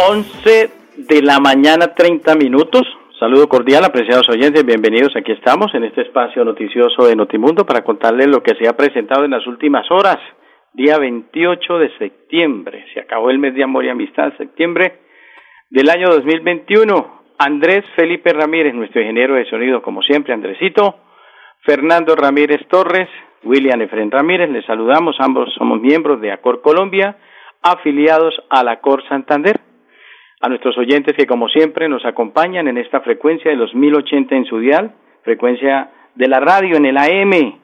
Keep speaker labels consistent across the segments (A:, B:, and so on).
A: 11 de la mañana, 30 minutos. Saludo cordial, apreciados oyentes, bienvenidos. Aquí estamos en este espacio noticioso de Notimundo para contarles lo que se ha presentado en las últimas horas. Día 28 de septiembre, se acabó el mes de amor y amistad, septiembre del año 2021. Andrés Felipe Ramírez, nuestro ingeniero de sonido, como siempre, Andresito. Fernando Ramírez Torres, William Efren Ramírez, les saludamos. Ambos somos miembros de Acor Colombia, afiliados a la Acor Santander a nuestros oyentes que como siempre nos acompañan en esta frecuencia de los 1080 en su dial, frecuencia de la radio en el AM,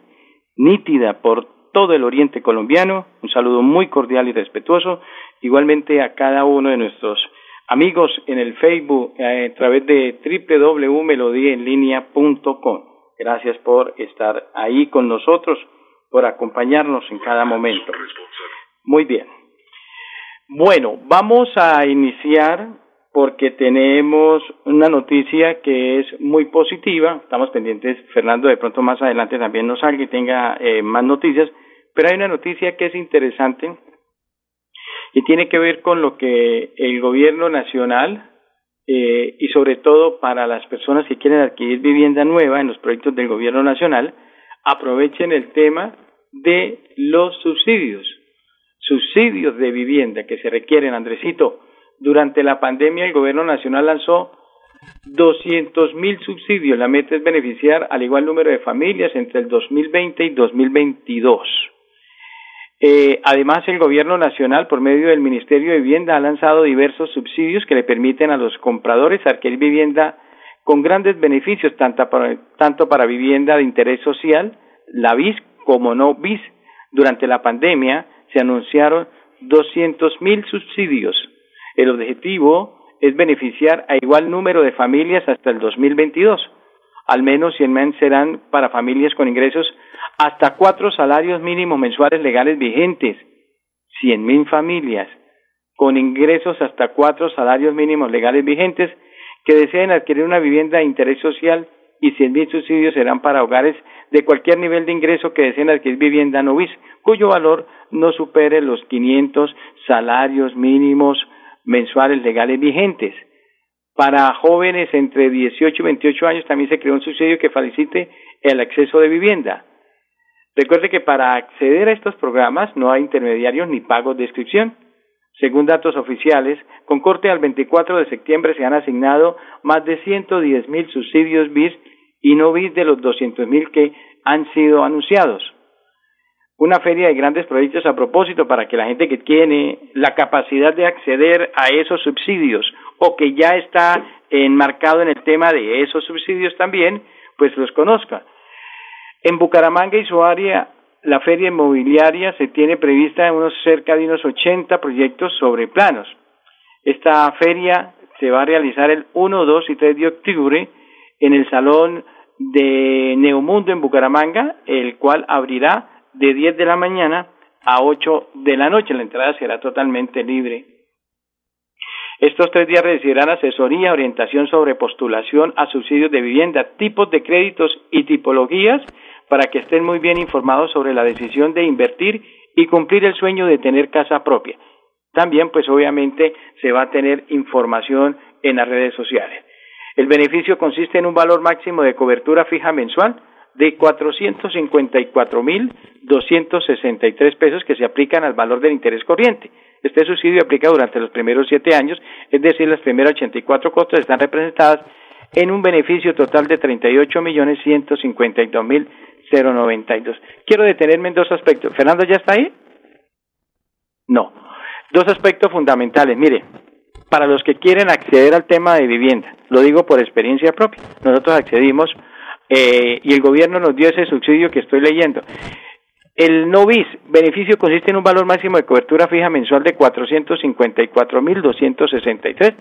A: nítida por todo el oriente colombiano. Un saludo muy cordial y respetuoso. Igualmente a cada uno de nuestros amigos en el Facebook eh, a través de www.melodiaenlinea.com. Gracias por estar ahí con nosotros, por acompañarnos en cada momento. Muy bien. Bueno, vamos a iniciar porque tenemos una noticia que es muy positiva. Estamos pendientes, Fernando, de pronto más adelante también nos salga y tenga eh, más noticias, pero hay una noticia que es interesante y tiene que ver con lo que el gobierno nacional eh, y sobre todo para las personas que quieren adquirir vivienda nueva en los proyectos del gobierno nacional, aprovechen el tema de los subsidios subsidios de vivienda que se requieren, Andresito. Durante la pandemia el gobierno nacional lanzó 200 mil subsidios. La meta es beneficiar al igual número de familias entre el 2020 y 2022. Eh, además, el gobierno nacional, por medio del Ministerio de Vivienda, ha lanzado diversos subsidios que le permiten a los compradores adquirir vivienda con grandes beneficios, tanto para, tanto para vivienda de interés social, la BIS, como no BIS. Durante la pandemia, se anunciaron 200 mil subsidios. El objetivo es beneficiar a igual número de familias hasta el 2022. Al menos 100 mil serán para familias con ingresos hasta cuatro salarios mínimos mensuales legales vigentes. 100 mil familias con ingresos hasta cuatro salarios mínimos legales vigentes que deseen adquirir una vivienda de interés social y 100 mil subsidios serán para hogares de cualquier nivel de ingreso que deseen adquirir vivienda no BIS, cuyo valor no supere los 500 salarios mínimos mensuales legales vigentes. Para jóvenes entre 18 y 28 años también se creó un subsidio que facilite el acceso de vivienda. Recuerde que para acceder a estos programas no hay intermediarios ni pagos de inscripción. Según datos oficiales, con corte al 24 de septiembre se han asignado más de 110 mil subsidios BIS y no BIS de los 200 mil que han sido anunciados una feria de grandes proyectos a propósito para que la gente que tiene la capacidad de acceder a esos subsidios o que ya está enmarcado en el tema de esos subsidios también, pues los conozca. En Bucaramanga y su área, la feria inmobiliaria se tiene prevista en unos cerca de unos 80 proyectos sobre planos. Esta feria se va a realizar el 1, 2 y 3 de octubre en el Salón de Neomundo en Bucaramanga, el cual abrirá de 10 de la mañana a 8 de la noche. La entrada será totalmente libre. Estos tres días recibirán asesoría, orientación sobre postulación a subsidios de vivienda, tipos de créditos y tipologías para que estén muy bien informados sobre la decisión de invertir y cumplir el sueño de tener casa propia. También, pues obviamente, se va a tener información en las redes sociales. El beneficio consiste en un valor máximo de cobertura fija mensual de 454.263 pesos que se aplican al valor del interés corriente. Este subsidio aplica durante los primeros siete años, es decir, las primeras 84 costas están representadas en un beneficio total de 38.152.092. Quiero detenerme en dos aspectos. ¿Fernando ya está ahí? No. Dos aspectos fundamentales. Mire, para los que quieren acceder al tema de vivienda, lo digo por experiencia propia. Nosotros accedimos eh, y el gobierno nos dio ese subsidio que estoy leyendo. El NOVIS, beneficio consiste en un valor máximo de cobertura fija mensual de 454.263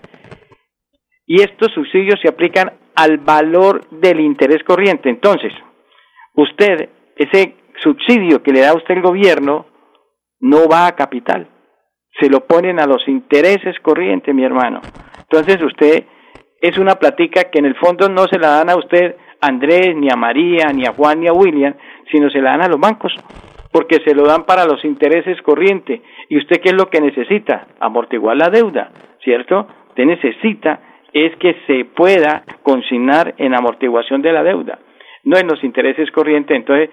A: y estos subsidios se aplican al valor del interés corriente. Entonces, usted, ese subsidio que le da a usted el gobierno, no va a capital, se lo ponen a los intereses corrientes, mi hermano. Entonces usted es una platica que en el fondo no se la dan a usted, Andrés, ni a María, ni a Juan, ni a William, sino se la dan a los bancos, porque se lo dan para los intereses corrientes. ¿Y usted qué es lo que necesita? Amortiguar la deuda, ¿cierto? Usted necesita es que se pueda consignar en amortiguación de la deuda, no en los intereses corrientes. Entonces,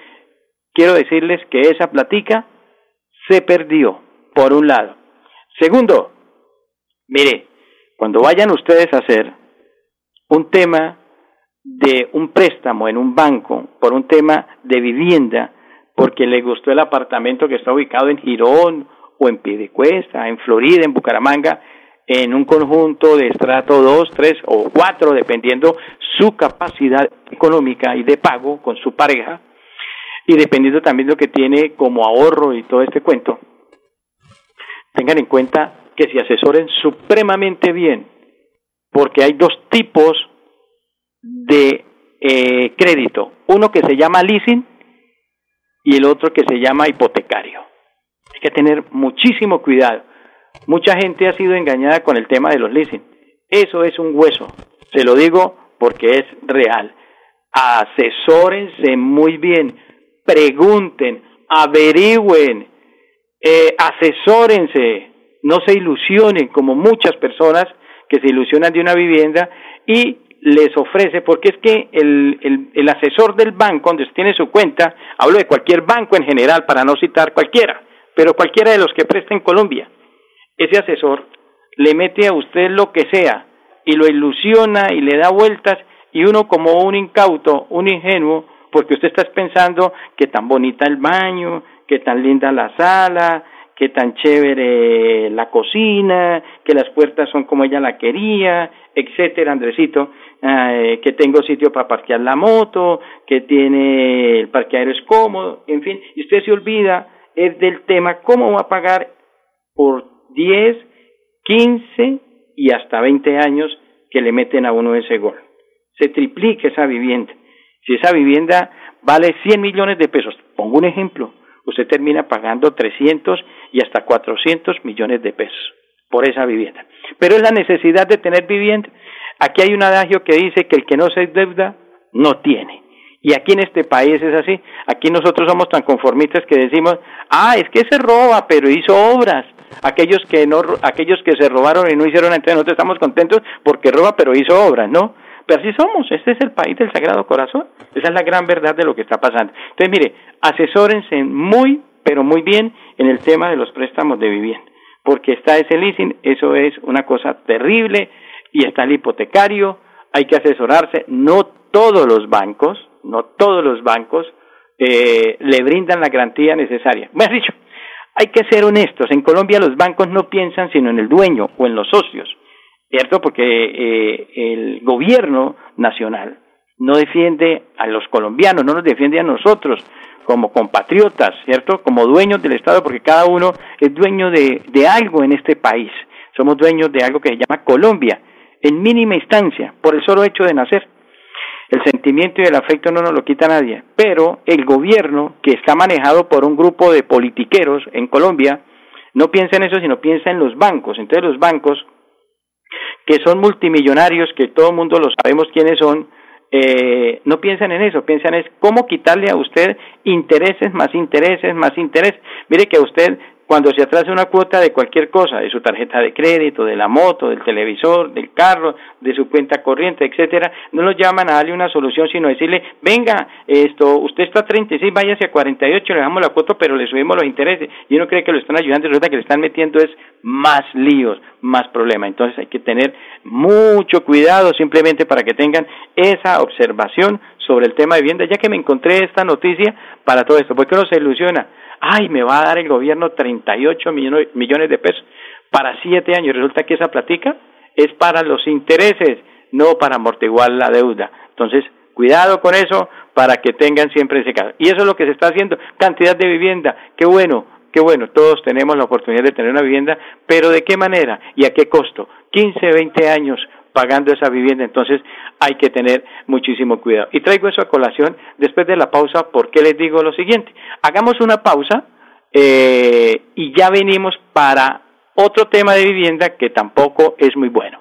A: quiero decirles que esa platica se perdió, por un lado. Segundo, mire, cuando vayan ustedes a hacer un tema de un préstamo en un banco por un tema de vivienda, porque le gustó el apartamento que está ubicado en Girón o en Piedecuesta, en Florida, en Bucaramanga, en un conjunto de estrato 2, 3 o 4, dependiendo su capacidad económica y de pago con su pareja, y dependiendo también de lo que tiene como ahorro y todo este cuento, tengan en cuenta que se asesoren supremamente bien, porque hay dos tipos de eh, crédito, uno que se llama leasing y el otro que se llama hipotecario. Hay que tener muchísimo cuidado Mucha gente ha sido engañada con el tema de los leasing. Eso es un hueso. Se lo digo porque es real. Asesórense muy bien, pregunten, averigüen, eh, asesórense, no se ilusionen como muchas personas que se ilusionan de una vivienda y les ofrece, porque es que el, el, el asesor del banco, donde tiene su cuenta, hablo de cualquier banco en general, para no citar cualquiera, pero cualquiera de los que presta en Colombia, ese asesor le mete a usted lo que sea y lo ilusiona y le da vueltas y uno como un incauto, un ingenuo, porque usted está pensando que tan bonita el baño, que tan linda la sala, que tan chévere la cocina, que las puertas son como ella la quería, etcétera, Andresito, que tengo sitio para parquear la moto, que tiene el parqueadero es cómodo, en fin, y usted se olvida es del tema cómo va a pagar por 10, 15 y hasta 20 años que le meten a uno ese gol. Se triplica esa vivienda. Si esa vivienda vale 100 millones de pesos, pongo un ejemplo, usted termina pagando 300 y hasta 400 millones de pesos por esa vivienda. Pero es la necesidad de tener vivienda. Aquí hay un adagio que dice que el que no se deuda no tiene. Y aquí en este país es así. Aquí nosotros somos tan conformistas que decimos, ah, es que se roba, pero hizo obras aquellos que no aquellos que se robaron y no hicieron entonces nosotros estamos contentos porque roba pero hizo obras no pero así somos este es el país del Sagrado Corazón esa es la gran verdad de lo que está pasando entonces mire asesórense muy pero muy bien en el tema de los préstamos de vivienda porque está ese leasing eso es una cosa terrible y está el hipotecario hay que asesorarse no todos los bancos no todos los bancos eh, le brindan la garantía necesaria. Me has dicho, hay que ser honestos. En Colombia los bancos no piensan sino en el dueño o en los socios, ¿cierto? Porque eh, el gobierno nacional no defiende a los colombianos, no nos defiende a nosotros como compatriotas, ¿cierto? Como dueños del Estado, porque cada uno es dueño de, de algo en este país. Somos dueños de algo que se llama Colombia, en mínima instancia, por el solo hecho de nacer. El sentimiento y el afecto no nos lo quita nadie, pero el gobierno, que está manejado por un grupo de politiqueros en Colombia, no piensa en eso, sino piensa en los bancos. Entonces los bancos, que son multimillonarios, que todo el mundo lo sabemos quiénes son, eh, no piensan en eso, piensan es cómo quitarle a usted intereses, más intereses, más intereses. Mire que a usted cuando se atrasa una cuota de cualquier cosa, de su tarjeta de crédito, de la moto, del televisor, del carro, de su cuenta corriente, etcétera, no nos llaman a darle una solución, sino decirle, venga, esto, usted está a 36, váyase a 48, le damos la cuota, pero le subimos los intereses. Y uno cree que lo están ayudando, y resulta que le están metiendo es más líos, más problemas. Entonces hay que tener mucho cuidado simplemente para que tengan esa observación sobre el tema de vivienda, ya que me encontré esta noticia para todo esto, porque uno se ilusiona ay, me va a dar el gobierno 38 millones, de pesos para siete años. Resulta que esa platica es para los intereses, no para amortiguar la deuda. Entonces, Cuidado con eso para que tengan siempre ese caso. Y eso es lo que se está haciendo. Cantidad de vivienda, qué bueno, qué bueno, todos tenemos la oportunidad de tener una vivienda, pero ¿de qué manera y a qué costo? 15, 20 años pagando esa vivienda, entonces hay que tener muchísimo cuidado. Y traigo eso a colación después de la pausa, porque les digo lo siguiente, hagamos una pausa eh, y ya venimos para otro tema de vivienda que tampoco es muy bueno.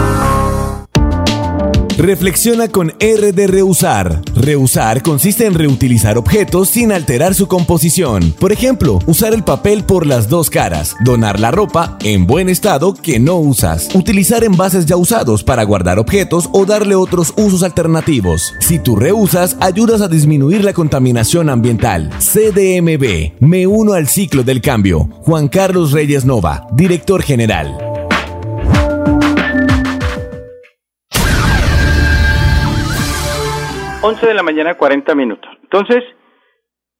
B: Reflexiona con R de reusar. Reusar consiste en reutilizar objetos sin alterar su composición. Por ejemplo, usar el papel por las dos caras, donar la ropa en buen estado que no usas, utilizar envases ya usados para guardar objetos o darle otros usos alternativos. Si tú reusas, ayudas a disminuir la contaminación ambiental. CDMB, me uno al ciclo del cambio. Juan Carlos Reyes Nova, director general.
A: 11 de la mañana, 40 minutos. Entonces,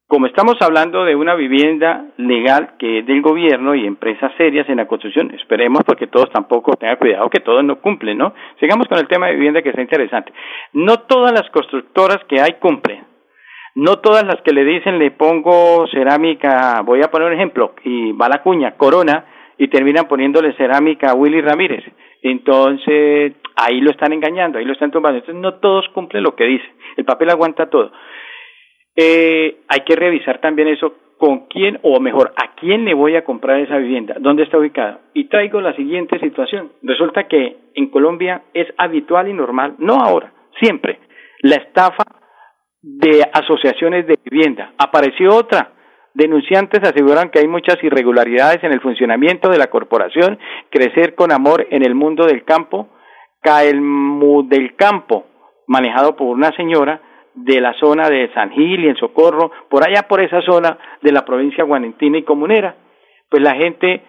A: como estamos hablando de una vivienda legal que es del gobierno y empresas serias en la construcción, esperemos porque todos tampoco tengan cuidado que todos no cumplen, ¿no? Sigamos con el tema de vivienda que está interesante. No todas las constructoras que hay cumplen. No todas las que le dicen le pongo cerámica, voy a poner un ejemplo, y va la cuña, corona, y terminan poniéndole cerámica a Willy Ramírez. Entonces, ahí lo están engañando, ahí lo están tomando. Entonces, no todos cumplen lo que dice. El papel aguanta todo. Eh, hay que revisar también eso con quién, o mejor, a quién le voy a comprar esa vivienda, dónde está ubicada. Y traigo la siguiente situación. Resulta que en Colombia es habitual y normal, no ahora, siempre, la estafa de asociaciones de vivienda. Apareció otra. Denunciantes aseguran que hay muchas irregularidades en el funcionamiento de la corporación Crecer con Amor en el mundo del campo, Caelmu del Campo, manejado por una señora de la zona de San Gil y en Socorro, por allá por esa zona de la provincia guanentina y comunera. Pues la gente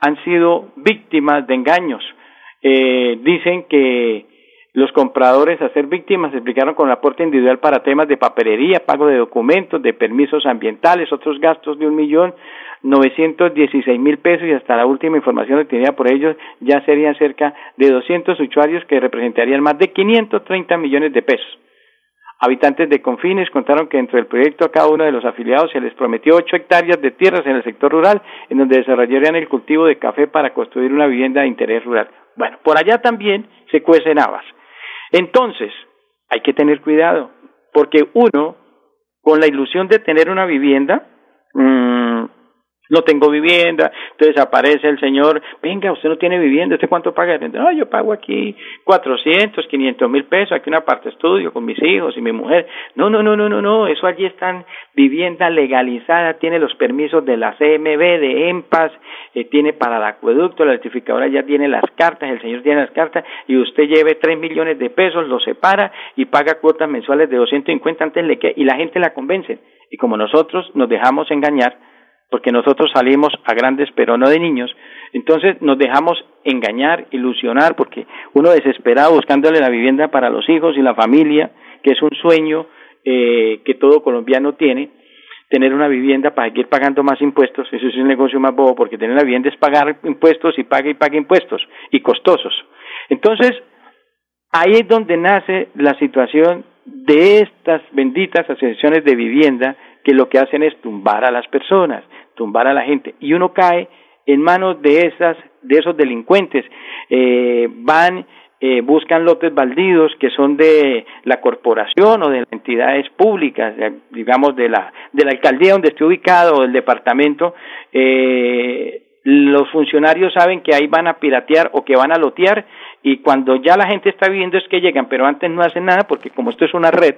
A: han sido víctimas de engaños. Eh, dicen que los compradores a ser víctimas se explicaron con aporte individual para temas de papelería, pago de documentos, de permisos ambientales, otros gastos de un millón novecientos dieciséis mil pesos y hasta la última información obtenida por ellos ya serían cerca de doscientos usuarios que representarían más de quinientos treinta millones de pesos. Habitantes de Confines contaron que dentro del proyecto a cada uno de los afiliados se les prometió ocho hectáreas de tierras en el sector rural, en donde desarrollarían el cultivo de café para construir una vivienda de interés rural. Bueno, por allá también se cuecen habas. Entonces, hay que tener cuidado, porque uno, con la ilusión de tener una vivienda, mmm, no tengo vivienda, entonces aparece el señor, venga, usted no tiene vivienda, ¿usted cuánto paga? No, yo pago aquí 400, 500 mil pesos, aquí una parte estudio con mis hijos y mi mujer. No, no, no, no, no, no, eso allí está vivienda legalizada, tiene los permisos de la CMB, de EMPAS, eh, tiene para el acueducto, la certificadora ya tiene las cartas, el señor tiene las cartas y usted lleve 3 millones de pesos, lo separa y paga cuotas mensuales de 250 antes de que, y la gente la convence. Y como nosotros nos dejamos engañar, porque nosotros salimos a grandes pero no de niños, entonces nos dejamos engañar, ilusionar, porque uno desesperado buscándole la vivienda para los hijos y la familia, que es un sueño eh, que todo colombiano tiene, tener una vivienda para seguir pagando más impuestos, eso es un negocio más bobo, porque tener la vivienda es pagar impuestos y paga y paga impuestos, y costosos. Entonces, ahí es donde nace la situación de estas benditas asociaciones de vivienda que lo que hacen es tumbar a las personas, tumbar a la gente. Y uno cae en manos de esas de esos delincuentes. Eh, van eh, buscan lotes baldidos que son de la corporación o de las entidades públicas, digamos de la de la alcaldía donde esté ubicado o del departamento, eh, los funcionarios saben que ahí van a piratear o que van a lotear y cuando ya la gente está viviendo es que llegan, pero antes no hacen nada porque como esto es una red,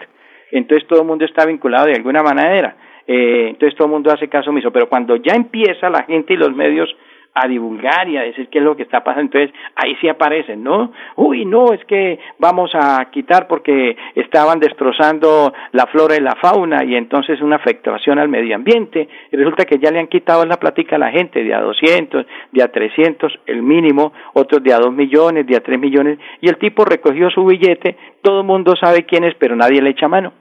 A: entonces todo el mundo está vinculado de alguna manera. Eh, entonces todo el mundo hace caso omiso, pero cuando ya empieza la gente y los medios a divulgar y a decir qué es lo que está pasando. Entonces, ahí sí aparecen, ¿no? Uy, no, es que vamos a quitar porque estaban destrozando la flora y la fauna y entonces una afectación al medio ambiente. Y resulta que ya le han quitado la plática a la gente de a 200, de a 300, el mínimo, otros de a 2 millones, de a 3 millones. Y el tipo recogió su billete, todo el mundo sabe quién es, pero nadie le echa mano.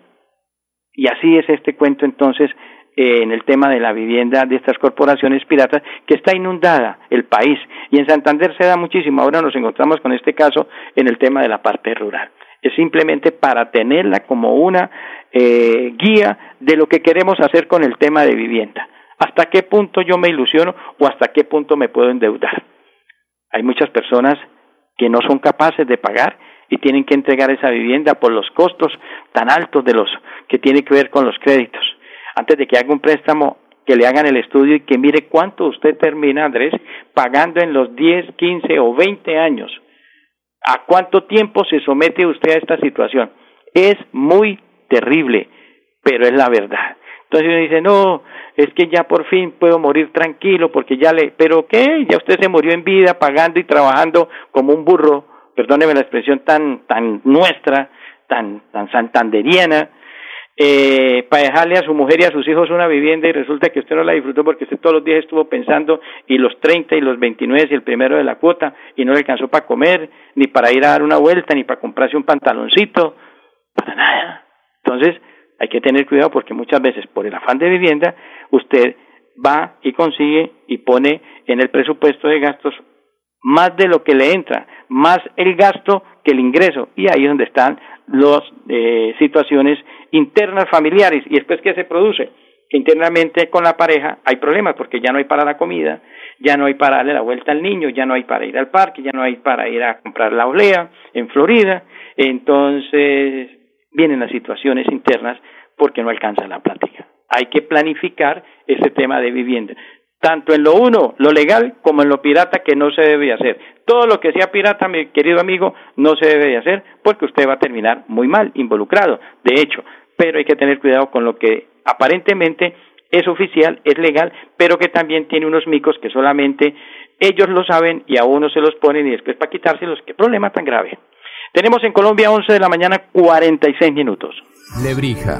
A: Y así es este cuento entonces eh, en el tema de la vivienda de estas corporaciones piratas, que está inundada el país. Y en Santander se da muchísimo. Ahora nos encontramos con este caso en el tema de la parte rural. Es simplemente para tenerla como una eh, guía de lo que queremos hacer con el tema de vivienda. ¿Hasta qué punto yo me ilusiono o hasta qué punto me puedo endeudar? Hay muchas personas que no son capaces de pagar y tienen que entregar esa vivienda por los costos tan altos de los que tiene que ver con los créditos antes de que haga un préstamo, que le hagan el estudio y que mire cuánto usted termina, Andrés, pagando en los 10, 15 o 20 años. ¿A cuánto tiempo se somete usted a esta situación? Es muy terrible, pero es la verdad. Entonces uno dice, no, es que ya por fin puedo morir tranquilo porque ya le, pero ¿qué? Ya usted se murió en vida pagando y trabajando como un burro, perdóneme la expresión tan, tan nuestra, tan, tan santanderiana, eh, para dejarle a su mujer y a sus hijos una vivienda y resulta que usted no la disfrutó porque usted todos los días estuvo pensando y los 30 y los 29 y el primero de la cuota y no le alcanzó para comer, ni para ir a dar una vuelta, ni para comprarse un pantaloncito, para nada. Entonces, hay que tener cuidado porque muchas veces por el afán de vivienda usted va y consigue y pone en el presupuesto de gastos más de lo que le entra, más el gasto que el ingreso. Y ahí es donde están las eh, situaciones internas familiares. ¿Y después qué se produce? Que internamente con la pareja hay problemas porque ya no hay para la comida, ya no hay para darle la vuelta al niño, ya no hay para ir al parque, ya no hay para ir a comprar la olea en Florida. Entonces vienen las situaciones internas porque no alcanza la plática. Hay que planificar ese tema de vivienda tanto en lo uno, lo legal, como en lo pirata que no se debe hacer. Todo lo que sea pirata, mi querido amigo, no se debe hacer porque usted va a terminar muy mal, involucrado, de hecho. Pero hay que tener cuidado con lo que aparentemente es oficial, es legal, pero que también tiene unos micos que solamente ellos lo saben y a uno se los ponen y después para quitárselos. ¿Qué problema tan grave? Tenemos en Colombia 11 de la mañana 46 minutos.
C: Lebrija.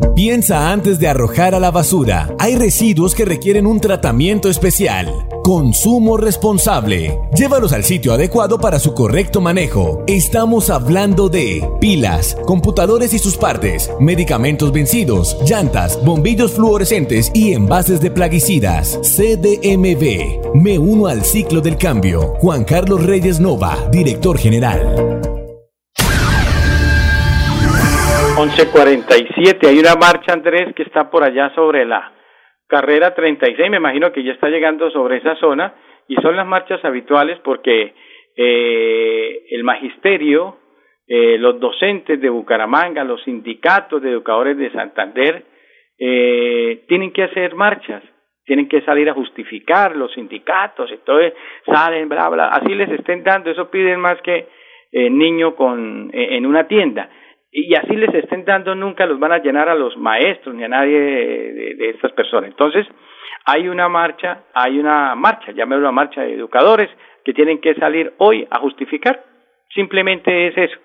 B: Piensa antes de arrojar a la basura. Hay residuos que requieren un tratamiento especial. Consumo responsable. Llévalos al sitio adecuado para su correcto manejo. Estamos hablando de pilas, computadores y sus partes, medicamentos vencidos, llantas, bombillos fluorescentes y envases de plaguicidas. CDMV. Me uno al ciclo del cambio. Juan Carlos Reyes Nova, director general.
A: 11.47, hay una marcha, Andrés, que está por allá sobre la carrera 36, me imagino que ya está llegando sobre esa zona, y son las marchas habituales porque eh, el magisterio, eh, los docentes de Bucaramanga, los sindicatos de educadores de Santander, eh, tienen que hacer marchas, tienen que salir a justificar los sindicatos, entonces salen, bla, bla, así les estén dando, eso piden más que niño con, en una tienda y así les estén dando, nunca los van a llenar a los maestros ni a nadie de, estas personas. Entonces, hay una marcha, hay una marcha, llámelo una marcha de educadores que tienen que salir hoy a justificar. Simplemente es eso,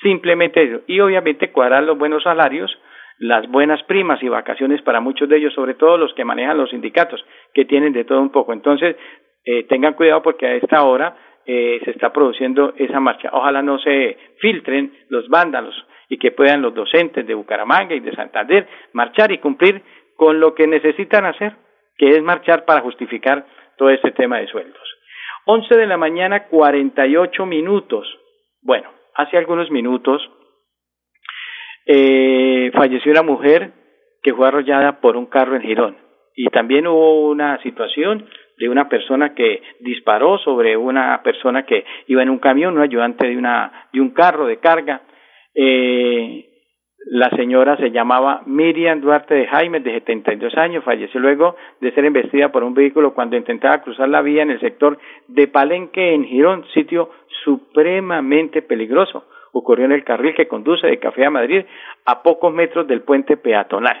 A: simplemente eso. Y obviamente cuadrar los buenos salarios, las buenas primas y vacaciones para muchos de ellos, sobre todo los que manejan los sindicatos, que tienen de todo un poco. Entonces, eh, tengan cuidado porque a esta hora eh, se está produciendo esa marcha. Ojalá no se filtren los vándalos y que puedan los docentes de Bucaramanga y de Santander marchar y cumplir con lo que necesitan hacer, que es marchar para justificar todo este tema de sueldos. Once de la mañana, cuarenta y ocho minutos. Bueno, hace algunos minutos Eh, falleció una mujer que fue arrollada por un carro en Girón. Y también hubo una situación de una persona que disparó sobre una persona que iba en un camión, un ayudante de, una, de un carro de carga. Eh, la señora se llamaba Miriam Duarte de Jaime, de 72 años, falleció luego de ser embestida por un vehículo cuando intentaba cruzar la vía en el sector de Palenque, en Girón, sitio supremamente peligroso. Ocurrió en el carril que conduce de Café a Madrid a pocos metros del puente peatonal.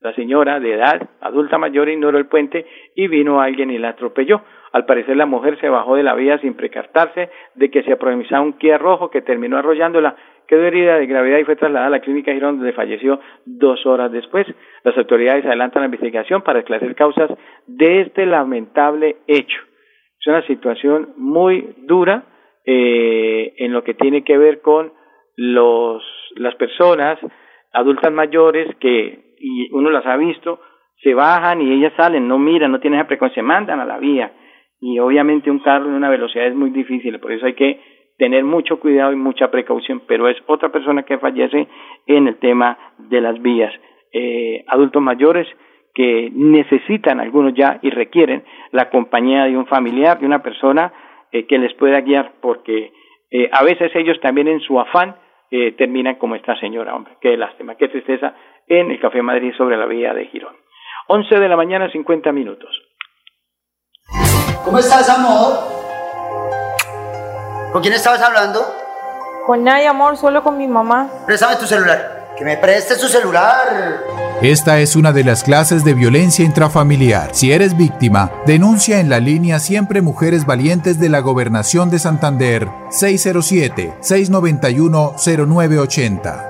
A: La señora de edad adulta mayor ignoró el puente y vino alguien y la atropelló. Al parecer la mujer se bajó de la vía sin precartarse de que se aproximaba un Kia rojo que terminó arrollándola quedó herida de gravedad y fue trasladada a la clínica Girón, donde falleció dos horas después. Las autoridades adelantan la investigación para esclarecer causas de este lamentable hecho. Es una situación muy dura eh, en lo que tiene que ver con los, las personas adultas mayores que, y uno las ha visto, se bajan y ellas salen, no miran, no tienen esa precaución, se mandan a la vía. Y obviamente un carro en una velocidad es muy difícil, por eso hay que tener mucho cuidado y mucha precaución, pero es otra persona que fallece en el tema de las vías. Eh, adultos mayores que necesitan, algunos ya, y requieren la compañía de un familiar, de una persona eh, que les pueda guiar, porque eh, a veces ellos también en su afán terminan como esta señora, hombre, qué lástima, qué tristeza, en el Café Madrid sobre la vía de Girón. 11 de la mañana, 50 minutos.
D: ¿Cómo estás, amor? ¿Con quién estabas hablando?
E: Con nadie, amor, solo con mi mamá.
D: Préstame tu celular. Que me prestes tu celular.
C: Esta es una de las clases de violencia intrafamiliar. Si eres víctima, denuncia en la línea Siempre Mujeres Valientes de la Gobernación de Santander 607-691-0980.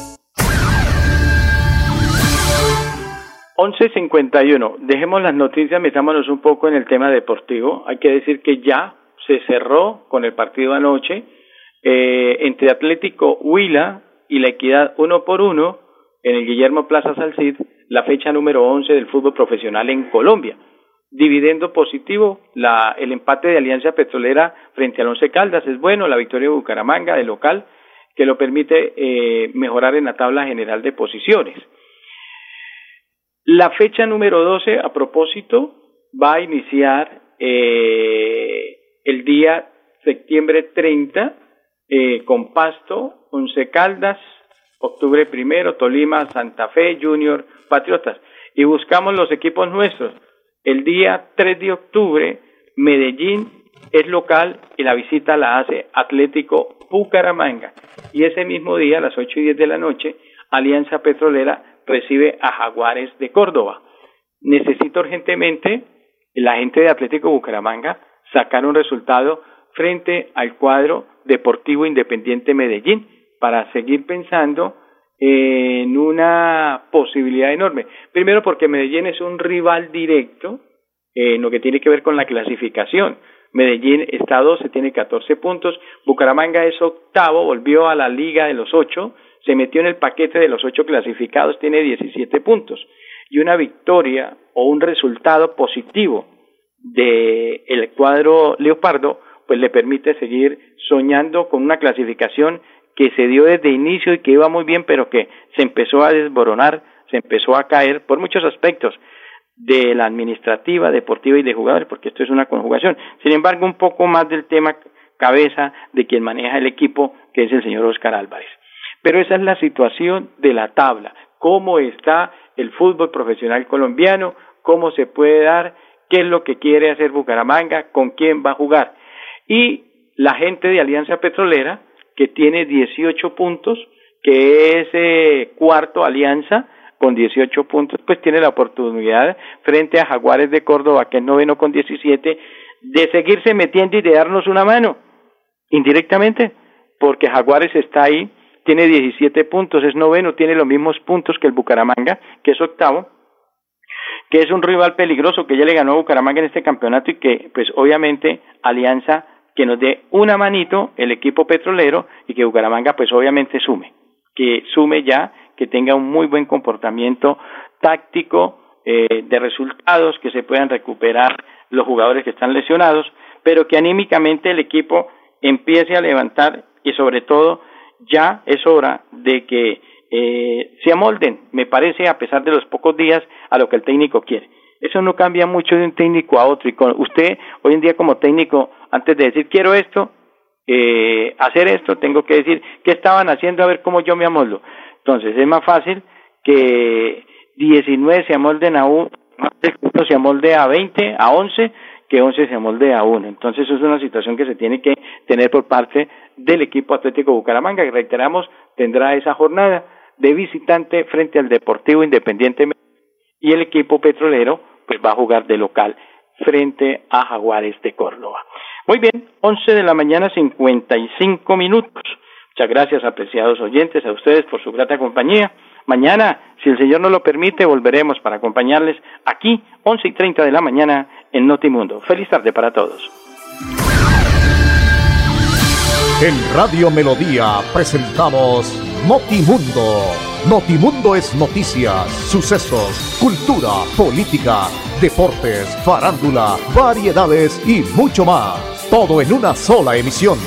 A: 11.51. Dejemos las noticias, metámonos un poco en el tema deportivo. Hay que decir que ya se cerró con el partido anoche eh, entre Atlético Huila y la Equidad uno por uno en el Guillermo Plaza Salcid, la fecha número 11 del fútbol profesional en Colombia. Dividendo positivo, la, el empate de Alianza Petrolera frente al Once Caldas es bueno, la victoria de Bucaramanga de local, que lo permite eh, mejorar en la tabla general de posiciones. La fecha número 12, a propósito, va a iniciar eh, el día septiembre 30 eh, con Pasto, Once Caldas, octubre primero, Tolima, Santa Fe, Junior, Patriotas. Y buscamos los equipos nuestros. El día 3 de octubre, Medellín es local y la visita la hace Atlético Bucaramanga. Y ese mismo día, a las 8 y 10 de la noche, Alianza Petrolera recibe a Jaguares de Córdoba. Necesito urgentemente la gente de Atlético Bucaramanga sacar un resultado frente al cuadro Deportivo Independiente Medellín para seguir pensando en una posibilidad enorme. Primero porque Medellín es un rival directo en lo que tiene que ver con la clasificación. Medellín está a 12, tiene 14 puntos. Bucaramanga es octavo, volvió a la liga de los ocho se metió en el paquete de los ocho clasificados, tiene 17 puntos. Y una victoria o un resultado positivo del el cuadro Leopardo, pues le permite seguir soñando con una clasificación que se dio desde inicio y que iba muy bien, pero que se empezó a desboronar, se empezó a caer por muchos aspectos de la administrativa, deportiva y de jugadores, porque esto es una conjugación. Sin embargo, un poco más del tema cabeza de quien maneja el equipo, que es el señor Oscar Álvarez. Pero esa es la situación de la tabla, cómo está el fútbol profesional colombiano, cómo se puede dar, qué es lo que quiere hacer Bucaramanga, con quién va a jugar. Y la gente de Alianza Petrolera, que tiene 18 puntos, que es eh, cuarto Alianza, con 18 puntos, pues tiene la oportunidad frente a Jaguares de Córdoba, que es noveno con 17, de seguirse metiendo y de darnos una mano, indirectamente, porque Jaguares está ahí tiene 17 puntos, es noveno, tiene los mismos puntos que el Bucaramanga, que es octavo, que es un rival peligroso que ya le ganó a Bucaramanga en este campeonato y que pues obviamente Alianza que nos dé una manito el equipo petrolero y que Bucaramanga pues obviamente sume, que sume ya, que tenga un muy buen comportamiento táctico eh, de resultados, que se puedan recuperar los jugadores que están lesionados, pero que anímicamente el equipo empiece a levantar y sobre todo ya es hora de que eh, se amolden, me parece, a pesar de los pocos días, a lo que el técnico quiere. Eso no cambia mucho de un técnico a otro. Y con usted, hoy en día como técnico, antes de decir quiero esto, eh, hacer esto, tengo que decir qué estaban haciendo, a ver cómo yo me amoldo. Entonces, es más fácil que 19 se amolden a uno, se amolde a 20, a 11, que 11 se amolde a 1. Entonces, es una situación que se tiene que tener por parte del equipo Atlético Bucaramanga, que reiteramos, tendrá esa jornada de visitante frente al Deportivo Independiente y el equipo petrolero pues va a jugar de local frente a Jaguares de Córdoba. Muy bien, 11 de la mañana 55 minutos. Muchas gracias, apreciados oyentes, a ustedes por su grata compañía. Mañana, si el Señor nos lo permite, volveremos para acompañarles aquí, 11 y 30 de la mañana, en Notimundo. Feliz tarde para todos.
F: En Radio Melodía presentamos Notimundo. Notimundo es noticias, sucesos, cultura, política, deportes, farándula, variedades y mucho más. Todo en una sola emisión.